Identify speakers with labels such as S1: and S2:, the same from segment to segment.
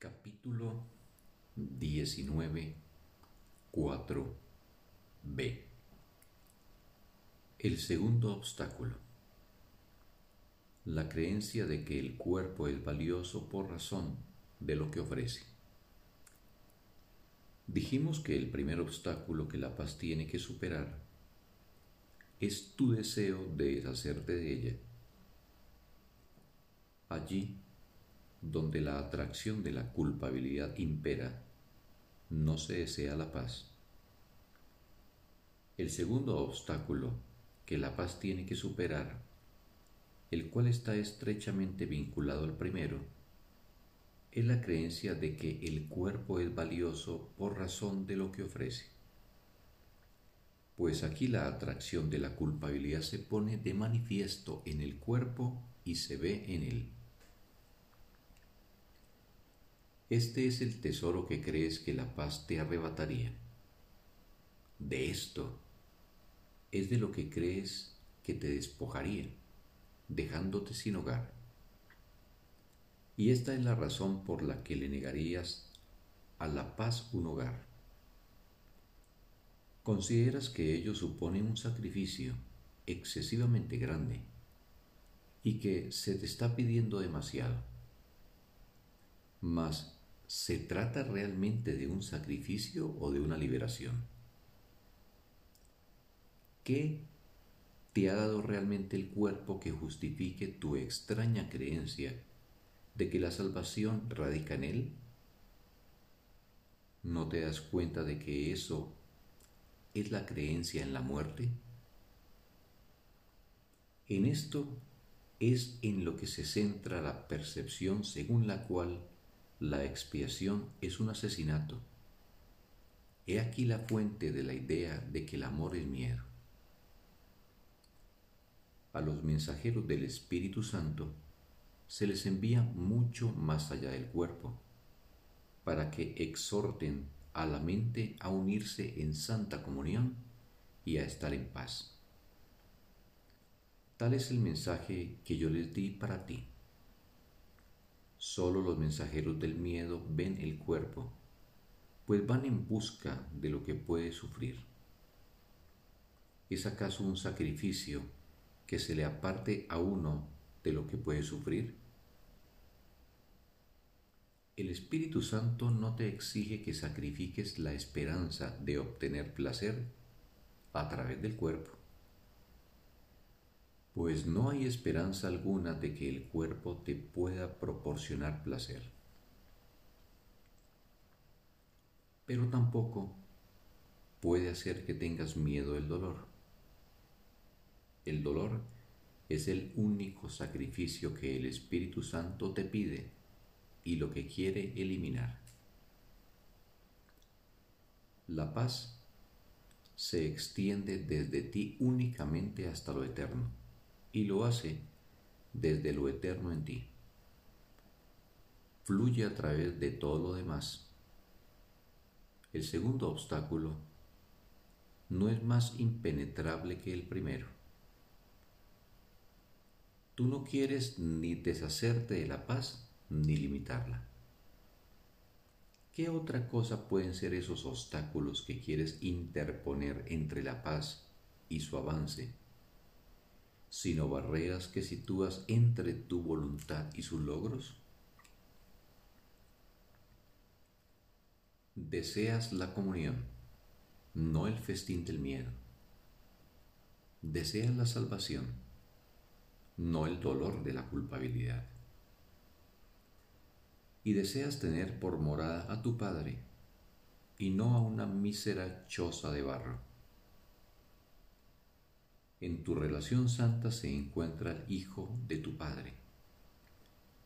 S1: Capítulo 19, 4b. El segundo obstáculo. La creencia de que el cuerpo es valioso por razón de lo que ofrece. Dijimos que el primer obstáculo que la paz tiene que superar es tu deseo de deshacerte de ella. Allí donde la atracción de la culpabilidad impera, no se desea la paz. El segundo obstáculo que la paz tiene que superar, el cual está estrechamente vinculado al primero, es la creencia de que el cuerpo es valioso por razón de lo que ofrece. Pues aquí la atracción de la culpabilidad se pone de manifiesto en el cuerpo y se ve en él. Este es el tesoro que crees que la paz te arrebataría. De esto es de lo que crees que te despojaría, dejándote sin hogar. Y esta es la razón por la que le negarías a la paz un hogar. Consideras que ello supone un sacrificio excesivamente grande y que se te está pidiendo demasiado. Mas ¿se trata realmente de un sacrificio o de una liberación? ¿Qué te ha dado realmente el cuerpo que justifique tu extraña creencia de que la salvación radica en él? ¿No te das cuenta de que eso es la creencia en la muerte? En esto es en lo que se centra la percepción según la cual la expiación es un asesinato. He aquí la fuente de la idea de que el amor es miedo. A los mensajeros del Espíritu Santo se les envía mucho más allá del cuerpo, para que exhorten a la mente a unirse en santa comunión y a estar en paz. Tal es el mensaje que yo les di para ti. Solo los mensajeros del miedo ven el cuerpo, pues van en busca de lo que puede sufrir. ¿Es acaso un sacrificio que se le aparte a uno de lo que puede sufrir? El Espíritu Santo no te exige que sacrifiques la esperanza de obtener placer a través del cuerpo pues no hay esperanza alguna de que el cuerpo te pueda proporcionar placer. Pero tampoco puede hacer que tengas miedo del dolor. El dolor es el único sacrificio que el Espíritu Santo te pide y lo que quiere eliminar. La paz se extiende desde ti únicamente hasta lo eterno y lo hace desde lo eterno en ti. Fluye a través de todo lo demás. El segundo obstáculo no es más impenetrable que el primero. Tú no quieres ni deshacerte de la paz ni limitarla. ¿Qué otra cosa pueden ser esos obstáculos que quieres interponer entre la paz y su avance sino barreras que sitúas entre tu voluntad y sus logros? Deseas la comunión, no el festín del miedo. Deseas la salvación, no el dolor de la culpabilidad. Y deseas tener por morada a tu Padre y no a una mísera choza de barro en tu relación santa se encuentra el Hijo de tu Padre,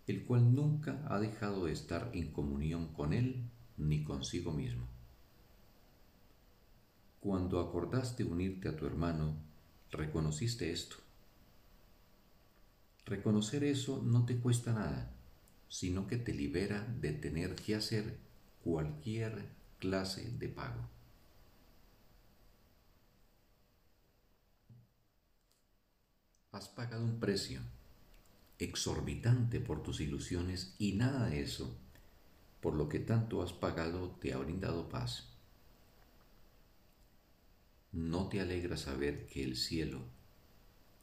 S1: el cual nunca ha dejado de estar en comunión con Él ni consigo mismo. Cuando acordaste unirte a tu hermano, reconociste esto. Reconocer eso no te cuesta nada, sino que te libera de tener que hacer cualquier clase de pago. Has pagado un precio exorbitante por tus ilusiones y nada de eso por lo que tanto has pagado te ha brindado paz. ¿No te alegra saber que el cielo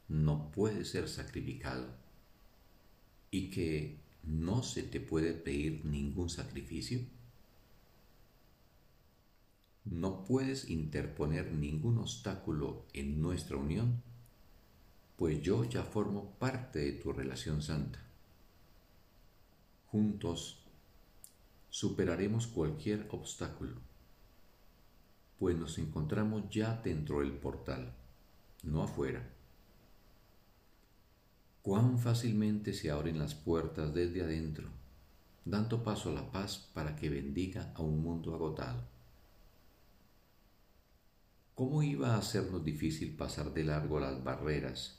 S1: no puede ser sacrificado y que no se te puede pedir ningún sacrificio? No puedes interponer ningún obstáculo en nuestra unión, pues yo ya formo parte de tu relación santa. Juntos superaremos cualquier obstáculo, pues nos encontramos ya dentro del portal, no afuera. Cuán fácilmente se abren las puertas desde adentro, dando paso a la paz para que bendiga a un mundo agotado. ¿Cómo iba a sernos difícil pasar de largo las barreras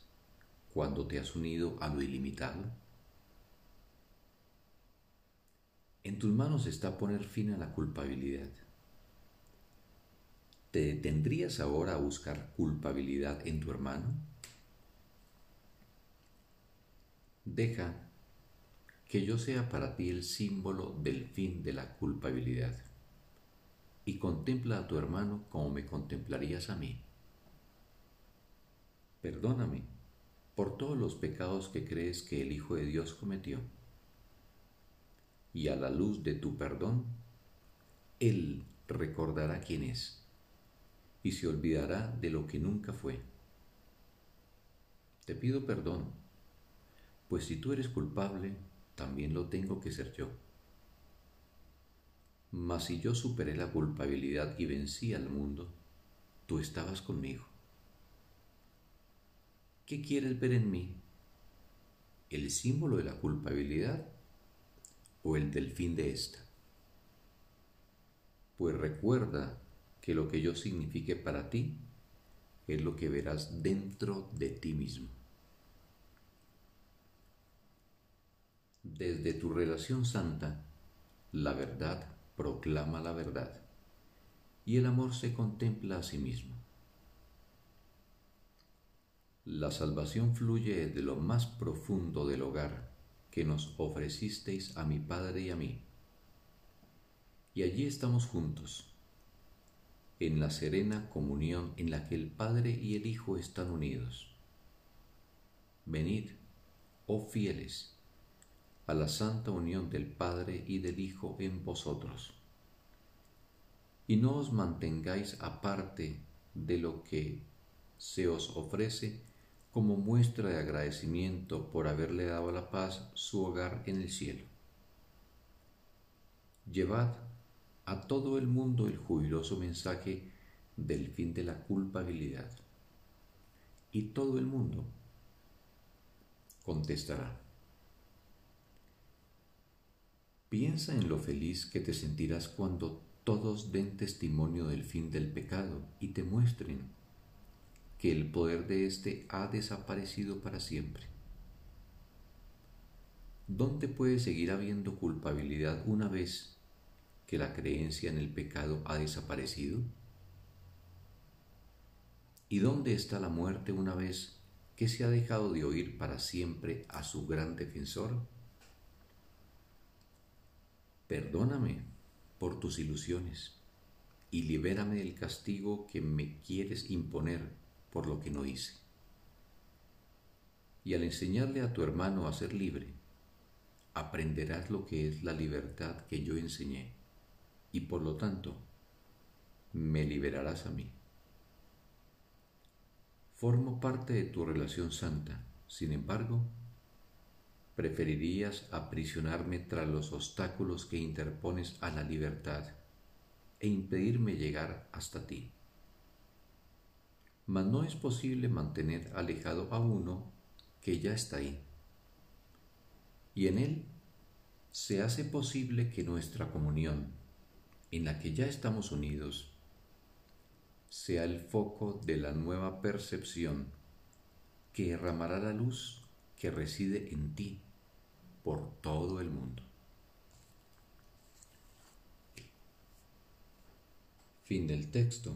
S1: cuando te has unido a lo ilimitado? En tus manos está poner fin a la culpabilidad. ¿Te detendrías ahora a buscar culpabilidad en tu hermano? Deja que yo sea para ti el símbolo del fin de la culpabilidad y contempla a tu hermano como me contemplarías a mí. Perdóname por todos los pecados que crees que el Hijo de Dios cometió. Y a la luz de tu perdón, Él recordará quién es y se olvidará de lo que nunca fue. Te pido perdón, pues si tú eres culpable, también lo tengo que ser yo. Mas si yo superé la culpabilidad y vencí al mundo, tú estabas conmigo. ¿Qué quieres ver en mí? ¿El símbolo de la culpabilidad o el del fin de esta? Pues recuerda que lo que yo signifique para ti es lo que verás dentro de ti mismo. Desde tu relación santa, la verdad proclama la verdad y el amor se contempla a sí mismo. La salvación fluye de lo más profundo del hogar que nos ofrecisteis a mi Padre y a mí. Y allí estamos juntos, en la serena comunión en la que el Padre y el Hijo están unidos. Venid, oh fieles, a la santa unión del Padre y del Hijo en vosotros. Y no os mantengáis aparte de lo que se os ofrece como muestra de agradecimiento por haberle dado la paz su hogar en el cielo. Llevad a todo el mundo el jubiloso mensaje del fin de la culpabilidad. Y todo el mundo contestará. Piensa en lo feliz que te sentirás cuando todos den testimonio del fin del pecado y te muestren que el poder de éste ha desaparecido para siempre. ¿Dónde puede seguir habiendo culpabilidad una vez que la creencia en el pecado ha desaparecido? ¿Y dónde está la muerte una vez que se ha dejado de oír para siempre a su gran defensor? Perdóname por tus ilusiones y libérame del castigo que me quieres imponer por lo que no hice. Y al enseñarle a tu hermano a ser libre, aprenderás lo que es la libertad que yo enseñé y por lo tanto me liberarás a mí. Formo parte de tu relación santa, sin embargo, preferirías aprisionarme tras los obstáculos que interpones a la libertad e impedirme llegar hasta ti. Mas no es posible mantener alejado a uno que ya está ahí. Y en él se hace posible que nuestra comunión, en la que ya estamos unidos, sea el foco de la nueva percepción que derramará la luz que reside en ti por todo el mundo. Fin del texto.